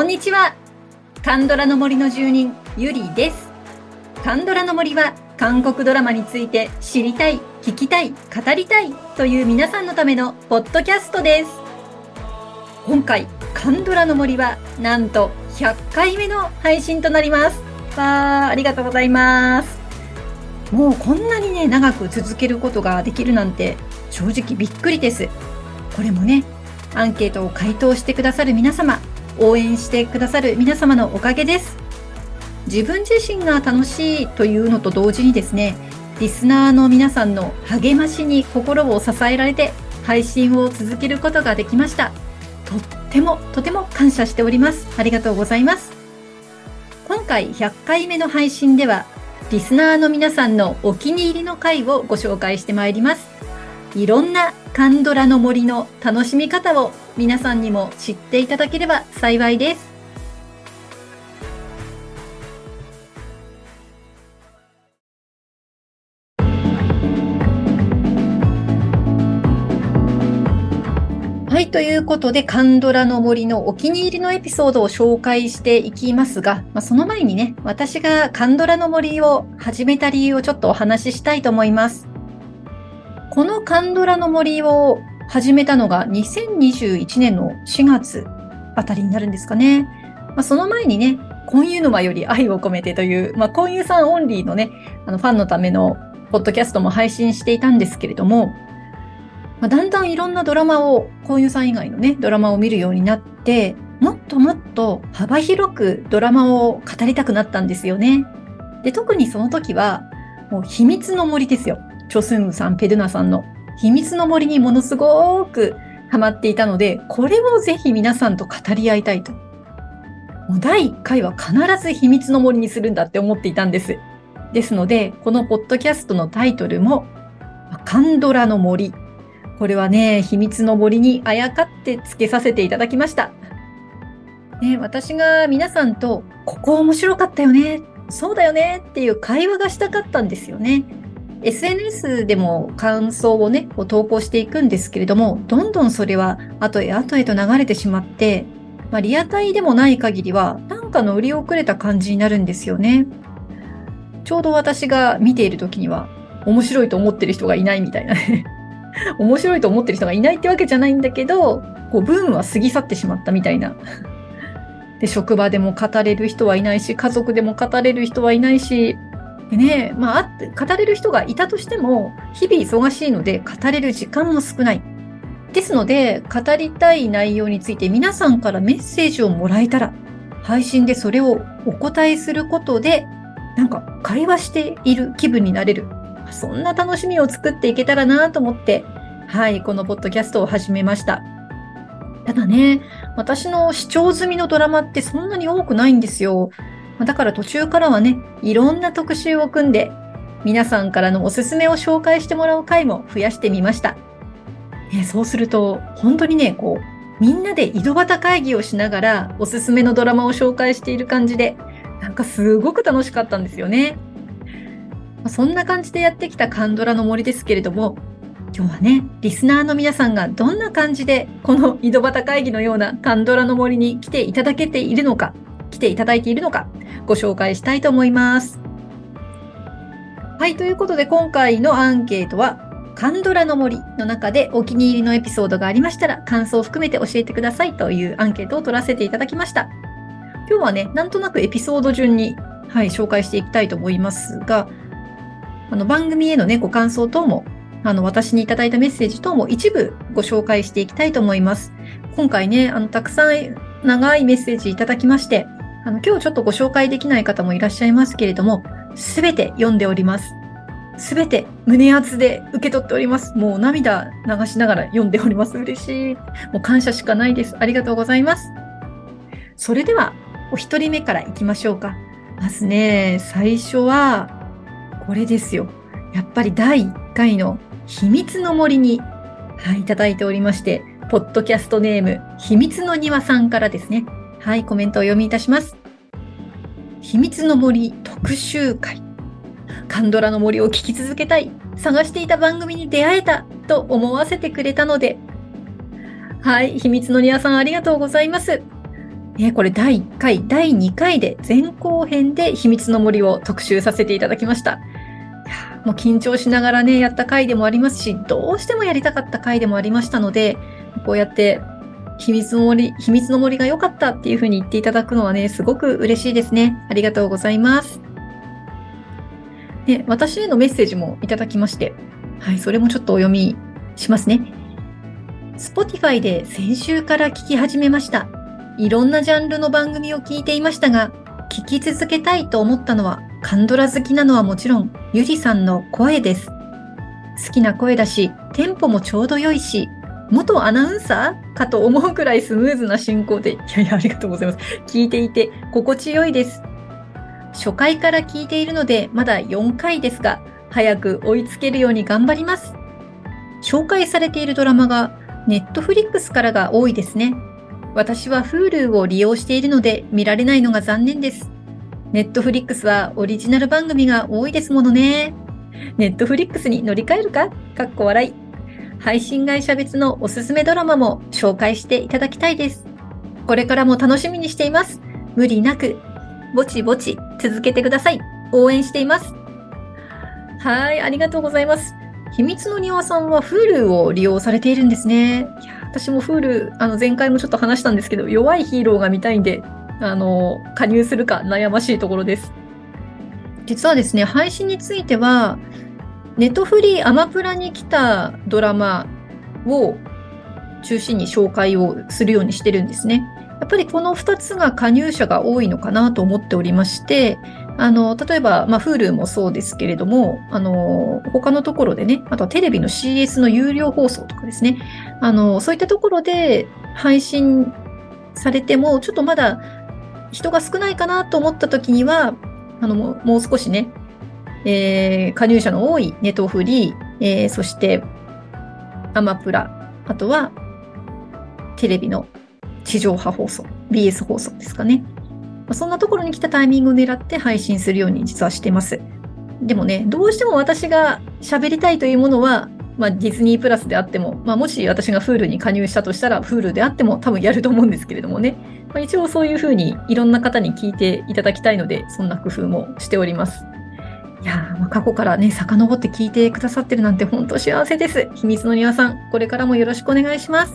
こんにちは。カンドラの森の住人、ゆりです。カンドラの森は、韓国ドラマについて知りたい、聞きたい、語りたいという皆さんのためのポッドキャストです。今回、カンドラの森は、なんと100回目の配信となります。わー、ありがとうございます。もうこんなにね、長く続けることができるなんて、正直びっくりです。これもね、アンケートを回答してくださる皆様、応援してくださる皆様のおかげです。自分自身が楽しいというのと同時にですね、リスナーの皆さんの励ましに心を支えられて配信を続けることができました。とってもとても感謝しております。ありがとうございます。今回100回目の配信では、リスナーの皆さんのお気に入りの回をご紹介してまいります。いろんなカンドラの森の楽しみ方を皆さんにも知っていただければ幸いです。はい、ということで、カンドラの森のお気に入りのエピソードを紹介していきますが、まあ、その前にね、私がカンドラの森を始めた理由をちょっとお話ししたいと思います。このカンドラの森を始めたのが2021年の4月あたりになるんですかね。まあ、その前にね、婚友沼より愛を込めてという、まあ、婚友さんオンリーのね、あのファンのためのポッドキャストも配信していたんですけれども、まあ、だんだんいろんなドラマを、婚友さん以外のね、ドラマを見るようになって、もっともっと幅広くドラマを語りたくなったんですよね。で、特にその時は、もう秘密の森ですよ。チョスンさん、ペドナさんの秘密の森にものすごくハマっていたので、これをぜひ皆さんと語り合いたいと。もう第1回は必ず秘密の森にするんだって思っていたんです。ですので、このポッドキャストのタイトルも、カンドラの森。これはね、秘密の森にあやかってつけさせていただきました。ね、私が皆さんと、ここ面白かったよね、そうだよねっていう会話がしたかったんですよね。SNS でも感想をね、こう投稿していくんですけれども、どんどんそれは後へ後へと流れてしまって、まあ、リアタイでもない限りは、なんかの売り遅れた感じになるんですよね。ちょうど私が見ている時には、面白いと思ってる人がいないみたいなね。面白いと思ってる人がいないってわけじゃないんだけど、こう、ブームは過ぎ去ってしまったみたいな。で、職場でも語れる人はいないし、家族でも語れる人はいないし、でね、まあ、語れる人がいたとしても、日々忙しいので、語れる時間も少ない。ですので、語りたい内容について皆さんからメッセージをもらえたら、配信でそれをお答えすることで、なんか会話している気分になれる。そんな楽しみを作っていけたらなと思って、はい、このポッドキャストを始めました。ただね、私の視聴済みのドラマってそんなに多くないんですよ。だから途中からはね、いろんな特集を組んで、皆さんからのおすすめを紹介してもらう回も増やしてみました。ね、そうすると、本当にね、こう、みんなで井戸端会議をしながら、おすすめのドラマを紹介している感じで、なんかすごく楽しかったんですよね。そんな感じでやってきたカンドラの森ですけれども、今日はね、リスナーの皆さんがどんな感じで、この井戸端会議のようなカンドラの森に来ていただけているのか、来ていただいているのか、ご紹介したいと思います。はい、ということで今回のアンケートは、カンドラの森の中でお気に入りのエピソードがありましたら、感想を含めて教えてくださいというアンケートを取らせていただきました。今日はね、なんとなくエピソード順に、はい、紹介していきたいと思いますが、あの番組へのね、ご感想等も、あの、私にいただいたメッセージ等も一部ご紹介していきたいと思います。今回ね、あの、たくさん長いメッセージいただきまして、あの、今日ちょっとご紹介できない方もいらっしゃいますけれども、すべて読んでおります。すべて胸熱で受け取っております。もう涙流しながら読んでおります。嬉しい。もう感謝しかないです。ありがとうございます。それでは、お一人目から行きましょうか。まずね、最初は、これですよ。やっぱり第1回の秘密の森に、はい、いただいておりまして、ポッドキャストネーム、秘密の庭さんからですね。はい、コメントを読みいたします。秘密の森特集会。カンドラの森を聞き続けたい。探していた番組に出会えた。と思わせてくれたので。はい、秘密の庭さんありがとうございます。ね、これ第1回、第2回で前後編で秘密の森を特集させていただきました。もう緊張しながらね、やった回でもありますし、どうしてもやりたかった回でもありましたので、こうやって秘密の森、秘密の森が良かったっていうふうに言っていただくのはね、すごく嬉しいですね。ありがとうございます。で、私へのメッセージもいただきまして、はい、それもちょっとお読みしますね。Spotify で先週から聞き始めました。いろんなジャンルの番組を聞いていましたが、聞き続けたいと思ったのは、カンドラ好きなのはもちろん、ゆりさんの声です。好きな声だし、テンポもちょうど良いし、元アナウンサーかと思うくらいスムーズな進行で、いやいや、ありがとうございます。聞いていて心地よいです。初回から聞いているので、まだ4回ですが、早く追いつけるように頑張ります。紹介されているドラマが、ネットフリックスからが多いですね。私は Hulu を利用しているので見られないのが残念です。ネットフリックスはオリジナル番組が多いですものね。ネットフリックスに乗り換えるかかっこ笑い。配信会社別のおすすめドラマも紹介していただきたいです。これからも楽しみにしています。無理なく、ぼちぼち続けてください。応援しています。はい、ありがとうございます。秘密の庭さんは Hulu を利用されているんですね。いや私も Hulu、あの前回もちょっと話したんですけど、弱いヒーローが見たいんで、あの、加入するか悩ましいところです。実はですね、配信については、ネットフリーアマプラに来たドラマを中心に紹介をするようにしてるんですね。やっぱりこの2つが加入者が多いのかなと思っておりまして、あの、例えば、まあ、Hulu もそうですけれども、あの、他のところでね、あとはテレビの CS の有料放送とかですね、あの、そういったところで配信されても、ちょっとまだ人が少ないかなと思った時には、あの、もう少しね、えー、加入者の多いネトフリー、えー、そしてアマプラ、あとはテレビの地上波放送、BS 放送ですかね。そんなところに来たタイミングを狙って配信するように実はしてます。でもね、どうしても私が喋りたいというものは、まあ、ディズニープラスであっても、まあ、もし私が Hulu に加入したとしたら Hulu であっても多分やると思うんですけれどもね、まあ、一応そういうふうにいろんな方に聞いていただきたいので、そんな工夫もしております。いやま過去からね、遡って聞いてくださってるなんて本当幸せです。秘密の庭さん、これからもよろしくお願いします。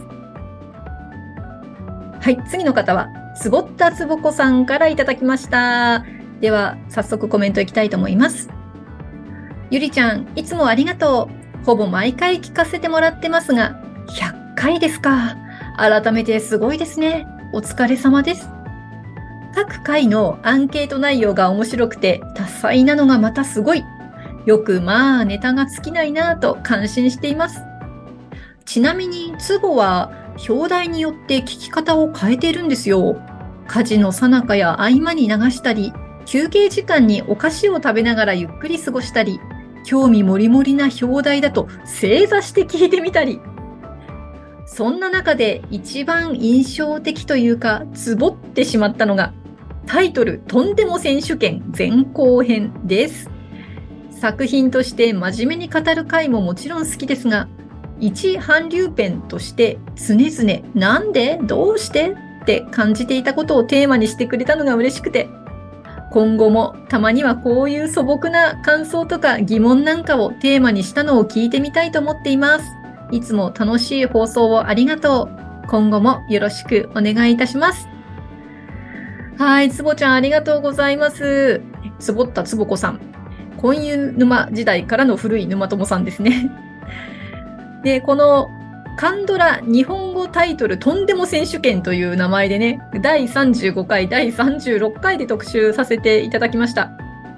はい、次の方は、つぼったつぼこさんからいただきました。では、早速コメントいきたいと思います。ゆりちゃん、いつもありがとう。ほぼ毎回聞かせてもらってますが、100回ですか。改めてすごいですね。お疲れ様です。各回のアンケート内容が面白くて多彩なのがまたすごい。よくまあネタが尽きないなぁと感心しています。ちなみにツボは表題によって聞き方を変えているんですよ。家事の最中や合間に流したり、休憩時間にお菓子を食べながらゆっくり過ごしたり、興味もりもりな表題だと正座して聞いてみたり。そんな中で一番印象的というか、ツボってしまったのが、タイトル、とんでも選手権前後編です。作品として真面目に語る回ももちろん好きですが、一韓流ペンとして常々なんでどうしてって感じていたことをテーマにしてくれたのが嬉しくて、今後もたまにはこういう素朴な感想とか疑問なんかをテーマにしたのを聞いてみたいと思っています。いつも楽しい放送をありがとう。今後もよろしくお願いいたします。はい、つぼちゃんありがとうございます。つぼったつぼこさん。婚姻沼時代からの古い沼友さんですね。で、このカンドラ日本語タイトルとんでも選手権という名前でね、第35回、第36回で特集させていただきました。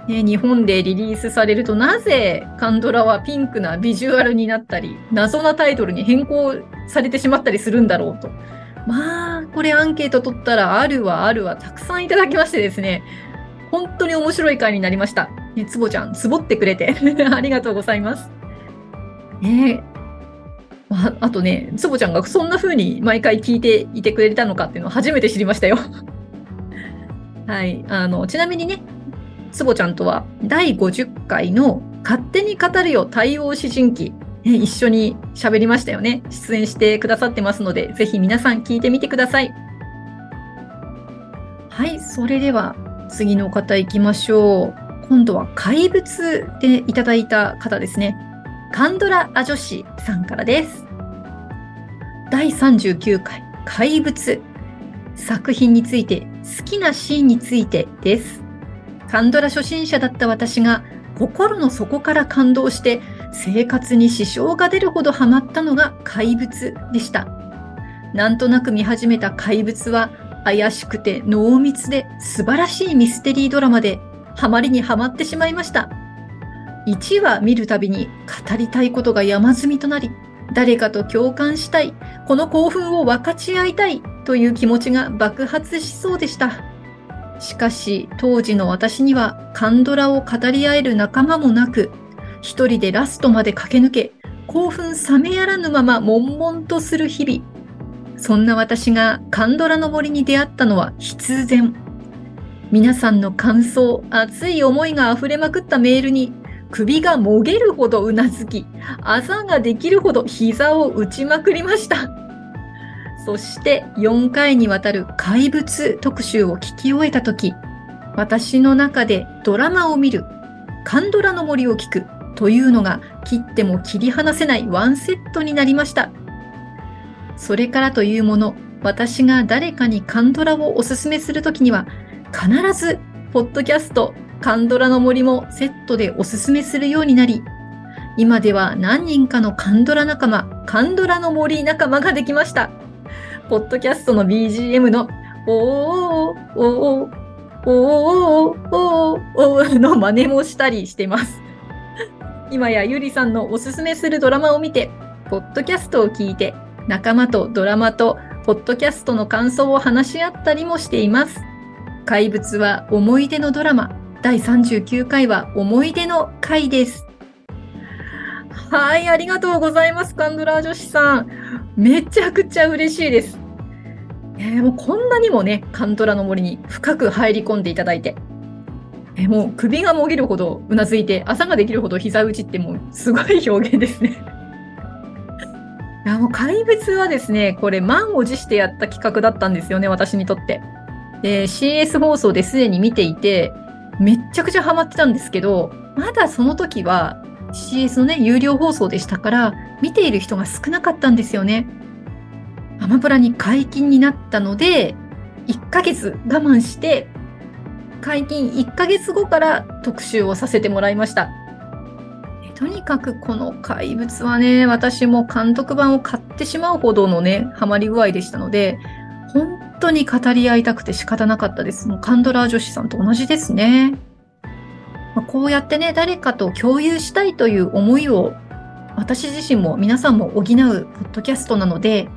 ね、日本でリリースされるとなぜカンドラはピンクなビジュアルになったり、謎なタイトルに変更されてしまったりするんだろうと。まあ、これアンケート取ったらあるわあるわたくさんいただきましてですね、本当に面白い回になりました。ね、つぼちゃん、つぼってくれて ありがとうございます。ねああとね、つぼちゃんがそんな風に毎回聞いていてくれたのかっていうのを初めて知りましたよ はい。あの、ちなみにね、つぼちゃんとは第50回の勝手に語るよ対応詩人記、一緒に喋りましたよね。出演してくださってますので、ぜひ皆さん聞いてみてください。はい、それでは次の方行きましょう。今度は怪物でいただいた方ですね。カンドラア女子さんからです。第39回怪物作品について好きなシーンについてです。カンドラ初心者だった私が心の底から感動して生活に支障が出るほどハマったのが怪物でした。なんとなく見始めた怪物は怪しくて濃密で素晴らしいミステリードラマでハマりにはまってしまいました。1話見るたびに語りたいことが山積みとなり、誰かと共感したい、この興奮を分かち合いたいという気持ちが爆発しそうでした。しかし当時の私にはカンドラを語り合える仲間もなく、一人でラストまで駆け抜け、興奮冷めやらぬまま悶々とする日々。そんな私がカンドラの森に出会ったのは必然。皆さんの感想、熱い思いが溢れまくったメールに、首がもげるほどうなずき、あざができるほど膝を打ちまくりました。そして4回にわたる怪物特集を聞き終えたとき、私の中でドラマを見る、カンドラの森を聞くというのが切っても切り離せないワンセットになりました。それからというもの、私が誰かにカンドラをおすすめするときには、必ず、ポッドキャスト、カンドラの森もセットでおすすめするようになり、今では何人かのカンドラ仲間、カンドラの森仲間ができました。ポッドキャストの BGM の、おーおーおーおーおーおーおーの真似もしたりしてます。今やゆりさんのおすすめするドラマを見て、ポッドキャストを聞いて、仲間とドラマとポッドキャストの感想を話し合ったりもしています。怪物は思い出のドラマ。第39回は思い出の回です。はい、ありがとうございます、カンドラ女子さん。めちゃくちゃ嬉しいです。えーもうこんなにもね、カンドラの森に深く入り込んでいただいて。えもう首がもげるほどうなずいて、朝ができるほど膝打ちってもうすごい表現ですね。いやもう怪物はですね、これ満を持してやった企画だったんですよね、私にとって。で、CS 放送ですでに見ていて、めっちゃくちゃハマってたんですけど、まだその時は CS のね、有料放送でしたから、見ている人が少なかったんですよね。アマプラに解禁になったので、1ヶ月我慢して、解禁1ヶ月後から特集をさせてもらいました。とにかくこの怪物はね、私も監督版を買ってしまうほどのね、ハマり具合でしたので、本当に語り合いたくて仕方なかったです。もうカンドラ女子さんと同じですね。まあこうやってね、誰かと共有したいという思いを、私自身も皆さんも補うポッドキャストなので、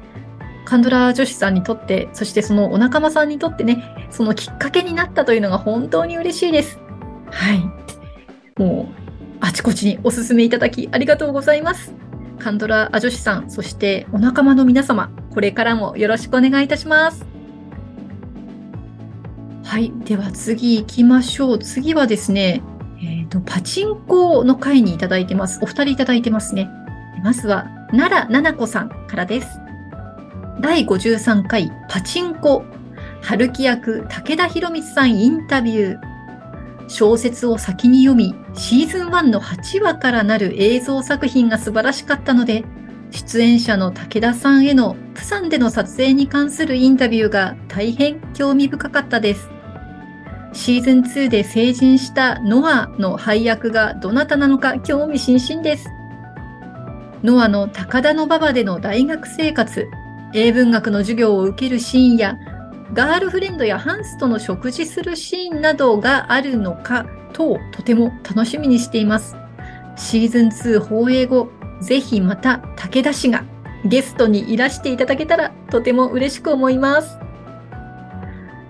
カンドラ女子さんにとって、そしてそのお仲間さんにとってね、そのきっかけになったというのが本当に嬉しいです。はい。もう、あちこちにお勧めいただきありがとうございます。カンドラ女子さん、そしてお仲間の皆様、これからもよろしくお願いいたします。はい。では次行きましょう。次はですね、えっ、と、パチンコの回にいただいてます。お二人いただいてますね。まずは、奈良奈々子さんからです。第53回パチンコ。春樹役武田博光さんインタビュー。小説を先に読みシーズン1の8話からなる映像作品が素晴らしかったので出演者の武田さんへのプサンでの撮影に関するインタビューが大変興味深かったです。シーズン2で成人したノアの配役がどなたなのか興味津々です。ノアの高田馬場での大学生活。英文学の授業を受けるシーンや、ガールフレンドやハンスとの食事するシーンなどがあるのかと、とても楽しみにしています。シーズン2放映後、ぜひまた武田氏がゲストにいらしていただけたらとても嬉しく思います。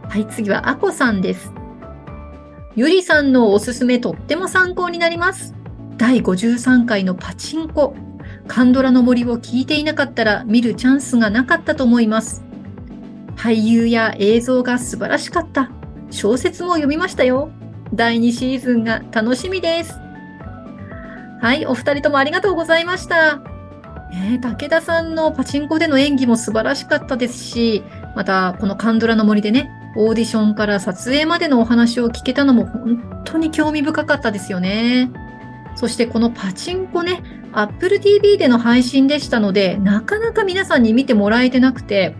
はい、次はアコさんです。ゆりさんのおすすめとっても参考になります。第53回のパチンコ。カンドラの森を聞いていなかったら見るチャンスがなかったと思います。俳優や映像が素晴らしかった。小説も読みましたよ。第2シーズンが楽しみです。はい、お二人ともありがとうございました。ねえ武田さんのパチンコでの演技も素晴らしかったですし、またこのカンドラの森でね、オーディションから撮影までのお話を聞けたのも本当に興味深かったですよね。そしてこのパチンコね、Apple TV での配信でしたので、なかなか皆さんに見てもらえてなくて、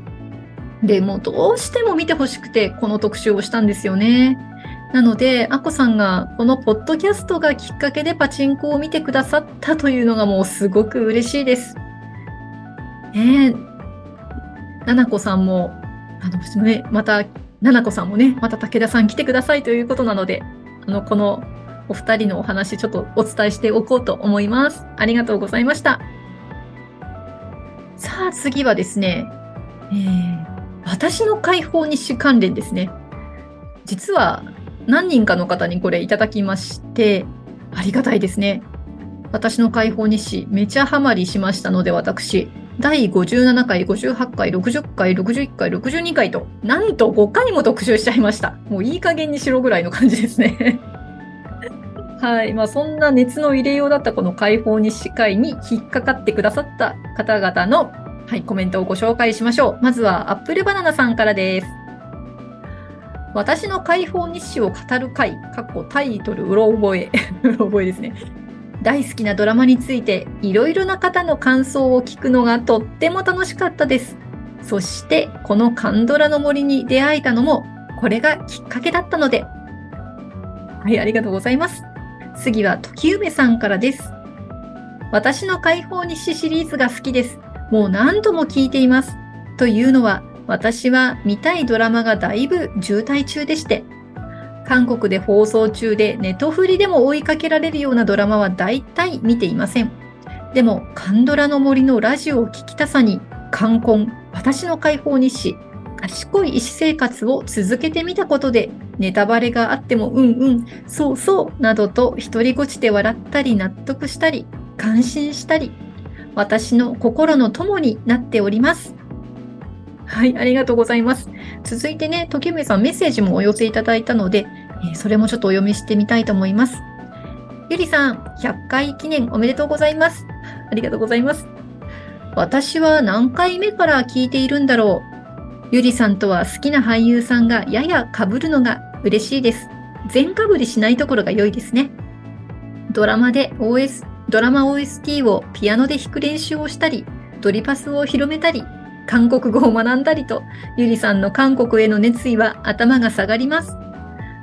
でもどうしても見てほしくて、この特集をしたんですよね。なので、アコさんがこのポッドキャストがきっかけでパチンコを見てくださったというのがもうすごく嬉しいです。ねえ、ななこさんも、あの、ね、また、ななこさんもね、また武田さん来てくださいということなので、あの、このお二人のお話ちょっとお伝えしておこうと思います。ありがとうございました。さあ次はですね、えー、私の解放日誌関連ですね。実は何人かの方にこれいただきまして、ありがたいですね。私の解放日誌めちゃハマりしましたので私、第57回、58回、60回、61回、62回と、なんと5回も特集しちゃいました。もういい加減にしろぐらいの感じですね。はい。まあ、そんな熱の入れようだったこの解放日誌会に引っかかってくださった方々の、はい、コメントをご紹介しましょう。まずは、アップルバナナさんからです。私の解放日誌を語る会、かっこタイトル、うろ覚え。うろ覚えですね。大好きなドラマについて、いろいろな方の感想を聞くのがとっても楽しかったです。そして、このカンドラの森に出会えたのも、これがきっかけだったので。はい、ありがとうございます。次は時梅さんからです。私の解放日誌シリーズが好きです。もう何度も聞いています。というのは、私は見たいドラマがだいぶ渋滞中でして、韓国で放送中でネトフリでも追いかけられるようなドラマは大体見ていません。でも、カンドラの森のラジオを聞きたさに、冠婚、私の解放日誌、賢い医師生活を続けてみたことで、ネタバレがあってもうんうん、そうそうなどと独りごちで笑ったり納得したり、感心したり、私の心の友になっております。はい、ありがとうございます。続いてね、時梅さんメッセージもお寄せいただいたので、え、それもちょっとお読みしてみたいと思います。ゆりさん、100回記念おめでとうございます。ありがとうございます。私は何回目から聞いているんだろう。ゆりさんとは好きな俳優さんがやや被るのが嬉しいです。全被りしないところが良いですね。ドラマで OS、ドラマ OST をピアノで弾く練習をしたり、ドリパスを広めたり、韓国語を学んだりと、ゆりさんの韓国への熱意は頭が下がります。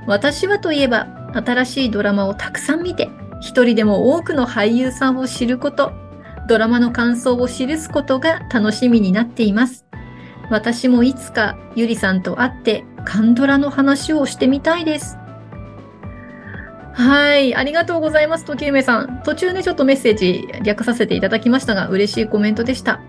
私はといえば、新しいドラマをたくさん見て、一人でも多くの俳優さんを知ること、ドラマの感想を記すことが楽しみになっています。私もいつかゆりさんと会ってカンドラの話をしてみたいです。はい。ありがとうございます、時梅さん。途中ね、ちょっとメッセージ略させていただきましたが、嬉しいコメントでした。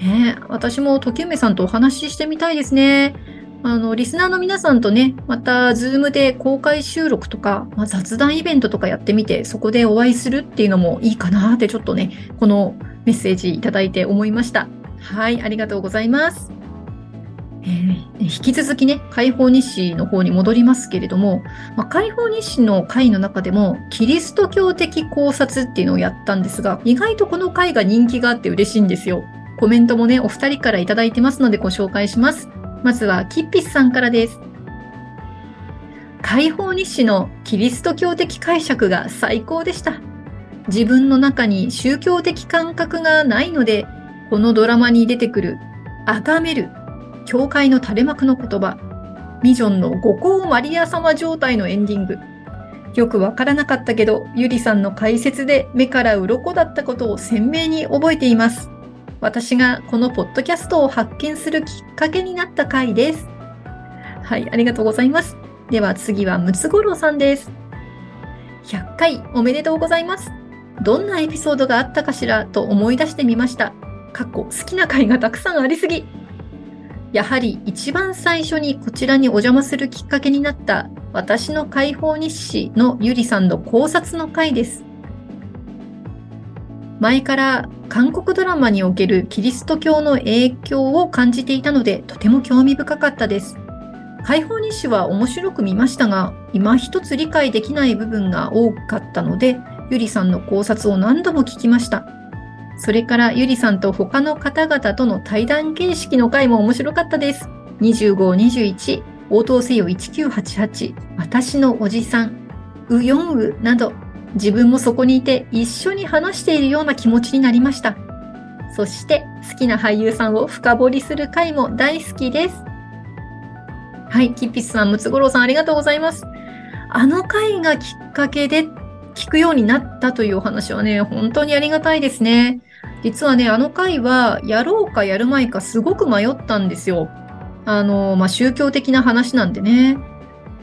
ね、私も時梅さんとお話ししてみたいですね。あの、リスナーの皆さんとね、また、ズームで公開収録とか、まあ、雑談イベントとかやってみて、そこでお会いするっていうのもいいかなって、ちょっとね、このメッセージいただいて思いました。はい、ありがとうございます。えー、引き続きね、解放日誌の方に戻りますけれども、まあ、解放日誌の回の中でも、キリスト教的考察っていうのをやったんですが、意外とこの回が人気があって嬉しいんですよ。コメントもね、お二人からいただいてますのでご紹介します。まずは、キッピスさんからです。解放日誌のキリスト教的解釈が最高でした。自分の中に宗教的感覚がないので、このドラマに出てくる、崇める教会の垂れ幕の言葉、ミジョンの五光マリア様状態のエンディング。よくわからなかったけど、ゆりさんの解説で目から鱗だったことを鮮明に覚えています。私がこのポッドキャストを発見するきっかけになった回です。はい、ありがとうございます。では次はムツゴロウさんです。100回おめでとうございます。どんなエピソードがあったかしらと思い出してみました。過去好きな回がたくさんありすぎ。やはり一番最初にこちらにお邪魔するきっかけになった私の解放日誌のゆりさんの考察の回です。前から韓国ドラマにおけるキリスト教の影響を感じていたのでとても興味深かったです。解放日誌は面白く見ましたが、今一つ理解できない部分が多かったので、ゆりさんの考察を何度も聞きました。それからゆりさんと他の方々との対談形式の回も面白かったです。25、21、応答せよ1988、私のおじさん、ウヨンウなど、自分もそこにいて一緒に話しているような気持ちになりました。そして好きな俳優さんを深掘りする回も大好きです。はい、キッピスさん、ムツゴロウさんありがとうございます。あの回がきっかけで聞くようになったというお話はね、本当にありがたいですね。実はね、あの回はやろうかやるまいかすごく迷ったんですよ。あの、まあ、宗教的な話なんでね。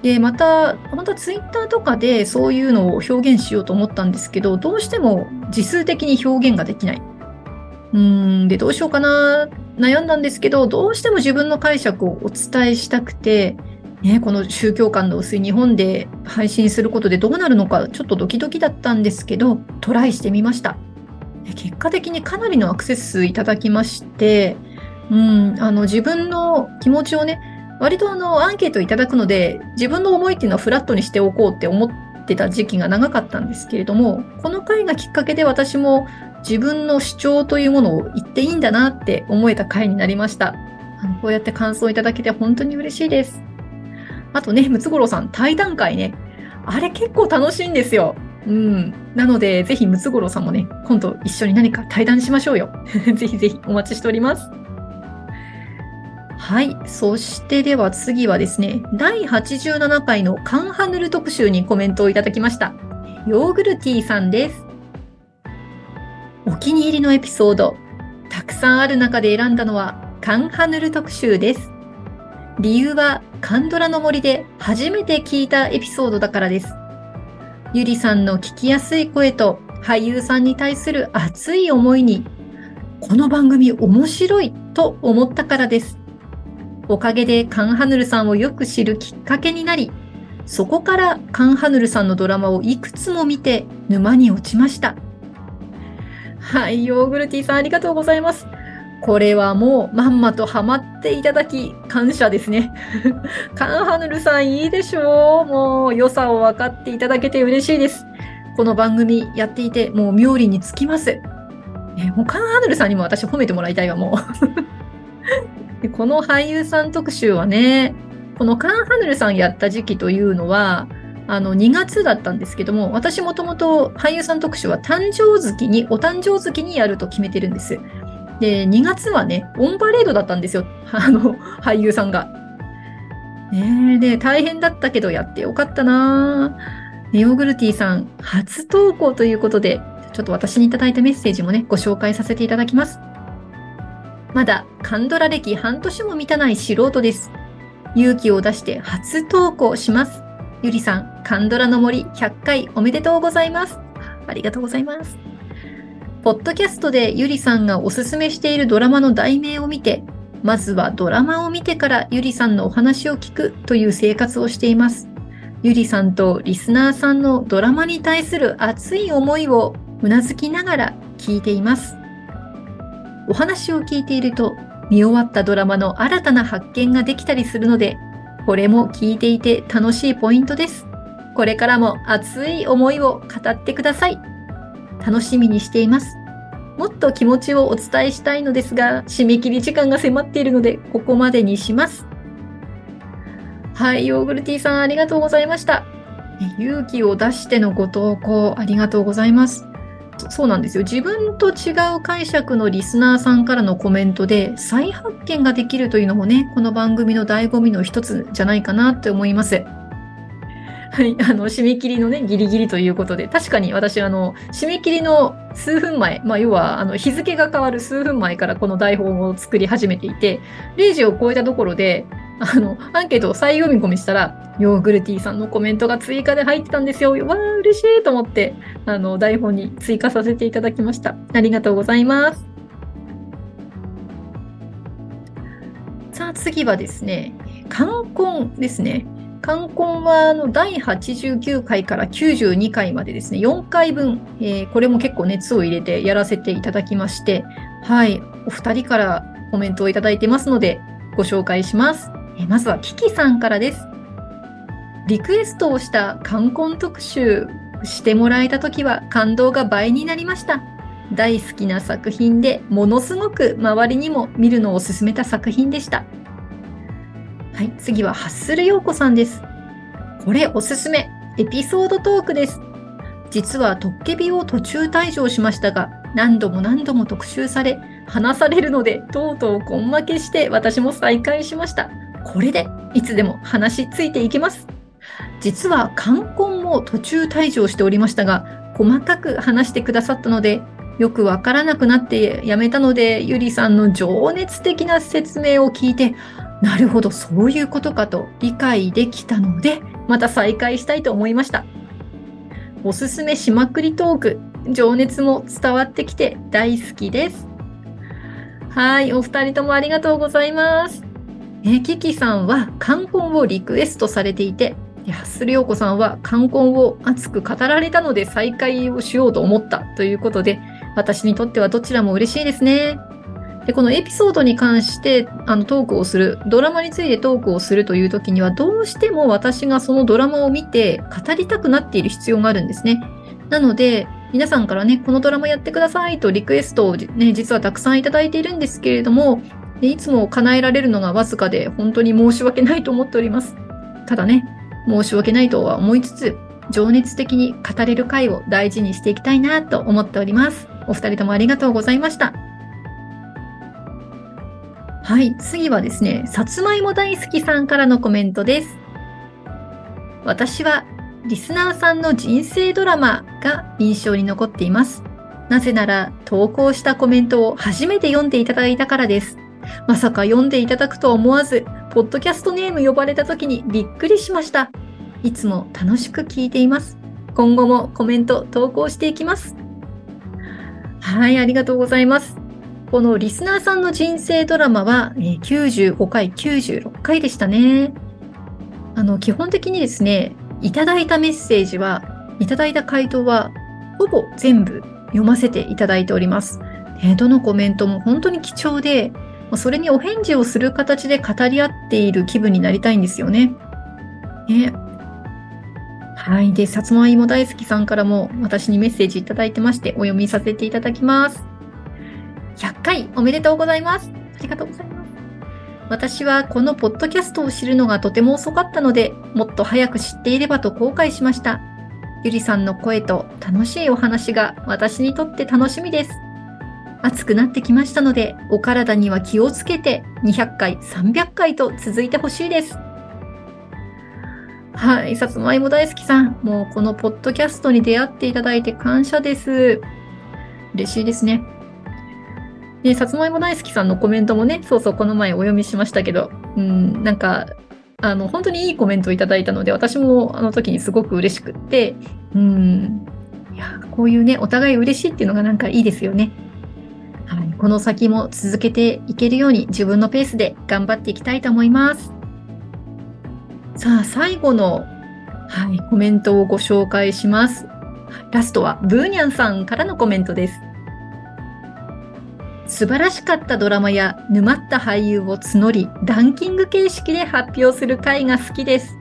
で、また、またツイッターとかでそういうのを表現しようと思ったんですけど、どうしても字数的に表現ができない。うーん、で、どうしようかな、悩んだんですけど、どうしても自分の解釈をお伝えしたくて、ね、この宗教観の薄い日本で配信することでどうなるのか、ちょっとドキドキだったんですけど、トライしてみました。結果的にかなりのアクセス数いただきまして、うん、あの自分の気持ちをね、割とあのアンケートいただくので、自分の思いっていうのはフラットにしておこうって思ってた時期が長かったんですけれども、この回がきっかけで私も自分の主張というものを言っていいんだなって思えた回になりました。あのこうやって感想いただけて本当に嬉しいです。あとね、ムツゴロウさん、対談会ね。あれ結構楽しいんですよ。うん。なので、ぜひムツゴロウさんもね、今度一緒に何か対談しましょうよ。ぜひぜひお待ちしております。はい。そしてでは次はですね、第87回のカンハヌル特集にコメントをいただきました。ヨーグルティーさんです。お気に入りのエピソード、たくさんある中で選んだのはカンハヌル特集です。理由はカンドラの森で初めて聞いたエピソードだからです。ゆりさんの聞きやすい声と俳優さんに対する熱い思いに、この番組面白いと思ったからです。おかげでカンハヌルさんをよく知るきっかけになり、そこからカンハヌルさんのドラマをいくつも見て沼に落ちました。はい、ヨーグルティーさんありがとうございます。これはもうまんまとハマっていただき感謝ですね。カンハヌルさんいいでしょうもう良さを分かっていただけて嬉しいです。この番組やっていてもう妙利につきます。えもうカンハヌルさんにも私褒めてもらいたいわ、もう で。この俳優さん特集はね、このカンハヌルさんやった時期というのは、あの2月だったんですけども、私もともと俳優さん特集は誕生月に、お誕生月にやると決めてるんです。で、2月はね、オンパレードだったんですよ。あの、俳優さんが。ねで、大変だったけどやってよかったなヨーグルティさん、初投稿ということで、ちょっと私にいただいたメッセージもね、ご紹介させていただきます。まだ、カンドラ歴半年も満たない素人です。勇気を出して初投稿します。ゆりさん、カンドラの森100回おめでとうございます。ありがとうございます。ポッドキャストでゆりさんがおすすめしているドラマの題名を見て、まずはドラマを見てからゆりさんのお話を聞くという生活をしています。ゆりさんとリスナーさんのドラマに対する熱い思いをうなずきながら聞いています。お話を聞いていると、見終わったドラマの新たな発見ができたりするので、これも聞いていて楽しいポイントです。これからも熱い思いを語ってください。楽しみにしています。もっと気持ちをお伝えしたいのですが、締め切り時間が迫っているので、ここまでにします。はい、ヨーグルティーさんありがとうございました。勇気を出してのご投稿ありがとうございます。そうなんですよ。自分と違う解釈のリスナーさんからのコメントで再発見ができるというのもね、この番組の醍醐味の一つじゃないかなって思います。はい、あの、締め切りのね、ギリギリということで、確かに私、あの、締め切りの数分前、まあ、要は、あの、日付が変わる数分前からこの台本を作り始めていて、0時を超えたところで、あの、アンケートを再読み込みしたら、ヨーグルティーさんのコメントが追加で入ってたんですよ。わー、嬉しいと思って、あの、台本に追加させていただきました。ありがとうございます。さあ、次はですね、冠婚ですね。冠婚はあの第89回から92回までですね、4回分、えー、これも結構熱を入れてやらせていただきまして、はい、お二人からコメントをいただいてますので、ご紹介します。えー、まずはキキさんからです。リクエストをした冠婚特集してもらえた時は感動が倍になりました。大好きな作品でものすごく周りにも見るのを勧めた作品でした。はい、次はハッスル陽子さんです。これおすすめ。エピソードトークです。実はトッケビを途中退場しましたが、何度も何度も特集され、話されるので、とうとう根負けして私も再開しました。これでいつでも話ついていけます。実は冠婚も途中退場しておりましたが、細かく話してくださったので、よくわからなくなってやめたので、ゆりさんの情熱的な説明を聞いて、なるほど、そういうことかと理解できたので、また再開したいと思いました。おすすめしまくりトーク、情熱も伝わってきて大好きです。はい、お二人ともありがとうございます。えキキさんは冠婚をリクエストされていて、安良子さんは冠婚を熱く語られたので再会をしようと思ったということで、私にとってはどちらも嬉しいですね。で、このエピソードに関してあのトークをする、ドラマについてトークをするという時には、どうしても私がそのドラマを見て語りたくなっている必要があるんですね。なので、皆さんからね、このドラマやってくださいとリクエストをね、実はたくさんいただいているんですけれども、いつも叶えられるのがわずかで、本当に申し訳ないと思っております。ただね、申し訳ないとは思いつつ、情熱的に語れる回を大事にしていきたいなと思っております。お二人ともありがとうございました。はい、次はですね、さつまいも大好きさんからのコメントです。私はリスナーさんの人生ドラマが印象に残っています。なぜなら投稿したコメントを初めて読んでいただいたからです。まさか読んでいただくとは思わず、ポッドキャストネーム呼ばれた時にびっくりしました。いつも楽しく聞いています。今後もコメント投稿していきます。はい、ありがとうございます。このリスナーさんの人生ドラマは、え95回、96回でしたね。あの、基本的にですね、いただいたメッセージは、いただいた回答は、ほぼ全部読ませていただいております。えどのコメントも本当に貴重で、それにお返事をする形で語り合っている気分になりたいんですよね。ねはい。で、さつまいも大好きさんからも私にメッセージいただいてまして、お読みさせていただきます。回おめでとうございます。ありがとうございます。私はこのポッドキャストを知るのがとても遅かったので、もっと早く知っていればと後悔しました。ゆりさんの声と楽しいお話が私にとって楽しみです。暑くなってきましたので、お体には気をつけて200回、300回と続いてほしいです。はい、さつまいも大好きさん、もうこのポッドキャストに出会っていただいて感謝です。嬉しいですね。で、さつまいも大好きさんのコメントもね、そうそう、この前お読みしましたけど、うん、なんか、あの、本当にいいコメントをいただいたので、私もあの時にすごく嬉しくって、うん、いや、こういうね、お互い嬉しいっていうのがなんかいいですよね。はい、この先も続けていけるように自分のペースで頑張っていきたいと思います。さあ、最後の、はい、コメントをご紹介します。ラストはブーニャンさんからのコメントです。素晴らしかったドラマや沼った俳優を募り、ランキング形式で発表する回が好きです。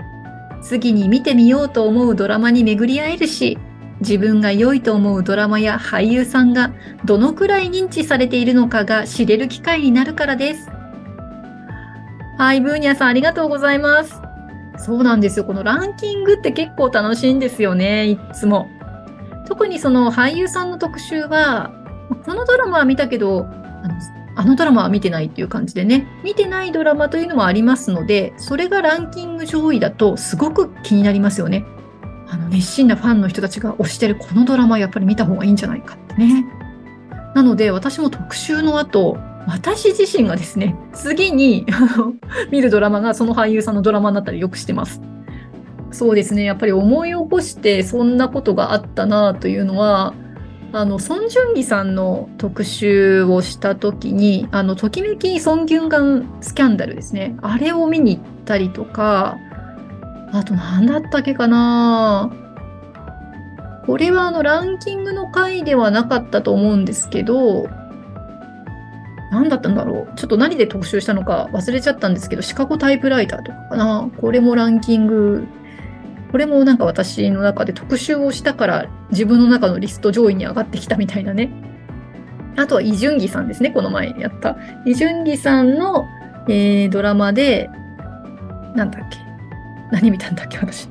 次に見てみようと思うドラマに巡り合えるし、自分が良いと思うドラマや俳優さんがどのくらい認知されているのかが知れる機会になるからです。はい、ブーニャさんありがとうございます。そうなんですよ。このランキングって結構楽しいんですよね、いつも。特にその俳優さんの特集は、このドラマは見たけど、あのあのドラマは見てないっていう感じでね、見てないドラマというのもありますので、それがランキング上位だとすごく気になりますよね。あの熱心なファンの人たちが推してるこのドラマやっぱり見た方がいいんじゃないかってね。なので私も特集の後、私自身がですね、次に 見るドラマがその俳優さんのドラマになったりよくしてます。そうですね、やっぱり思い起こしてそんなことがあったなというのは、あの、ソン・ジュンギさんの特集をした時に、あの、ときめきソン・ギュンガンスキャンダルですね。あれを見に行ったりとか、あと何だったっけかなこれはあの、ランキングの回ではなかったと思うんですけど、何だったんだろう。ちょっと何で特集したのか忘れちゃったんですけど、シカゴタイプライターとかかな。これもランキングこれもなんか私の中で特集をしたから自分の中のリスト上位に上がってきたみたいなね。あとはイ・ジュンギさんですね、この前やった。イ・ジュンギさんの、えー、ドラマで、なんだっけ？何見たんだっけ？私。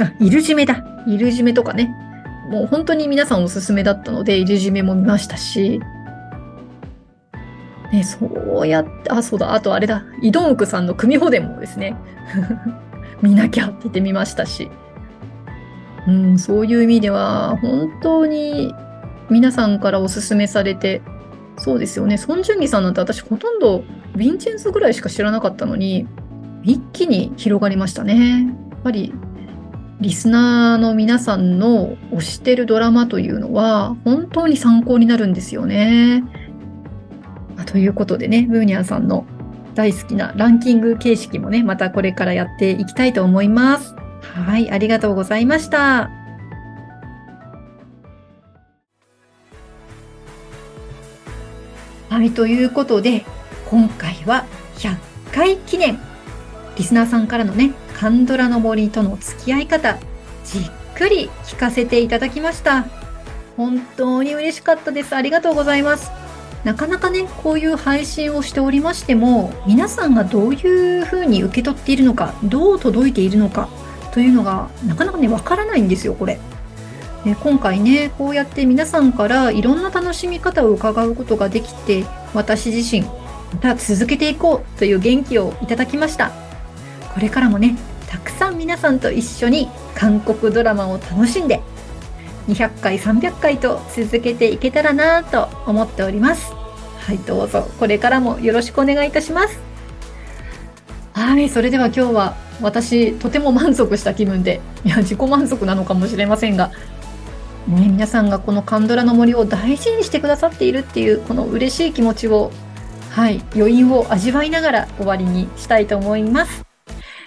あ、イルジメだ。イルジメとかね。もう本当に皆さんおすすめだったので、イルジメも見ましたし、ね、そうやって、あ、そうだ、あとあれだ、イドンウクさんの組保伝もですね、見なきゃって言ってみましたし、うん、そういう意味では、本当に皆さんからおすすめされて、そうですよね、ソン・ジュンギさんなんて私ほとんどヴィンチェンスぐらいしか知らなかったのに、一気に広がりましたね。やっぱり、リスナーの皆さんの推してるドラマというのは、本当に参考になるんですよね。ということでね、ブーニャンさんの大好きなランキング形式もね、またこれからやっていきたいと思います。はい、ありがとうございました。はい、ということで、今回は100回記念。リスナーさんからのね、カンドラの森との付き合い方、じっくり聞かせていただきました。本当に嬉しかったです。ありがとうございます。なかなかね、こういう配信をしておりましても、皆さんがどういうふうに受け取っているのか、どう届いているのかというのが、なかなかね、わからないんですよ、これ。で今回ね、こうやって皆さんからいろんな楽しみ方を伺うことができて、私自身、また続けていこうという元気をいただきました。これからもね、たくさん皆さんと一緒に韓国ドラマを楽しんで200回300回と続けていけたらなと思っております。はいどうぞこれからもよろしくお願いいたします。はいそれでは今日は私とても満足した気分でいや自己満足なのかもしれませんがね、皆さんがこのカンドラの森を大事にしてくださっているっていうこの嬉しい気持ちをはい余韻を味わいながら終わりにしたいと思います。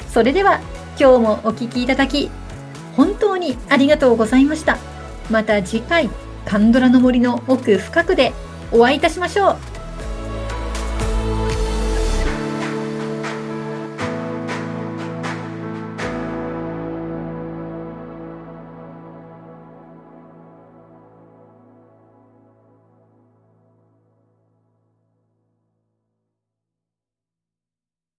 それでは今日もお聴きいただき本当にありがとうございました。また次回カンドラの森の奥深くでお会いいたしましょう。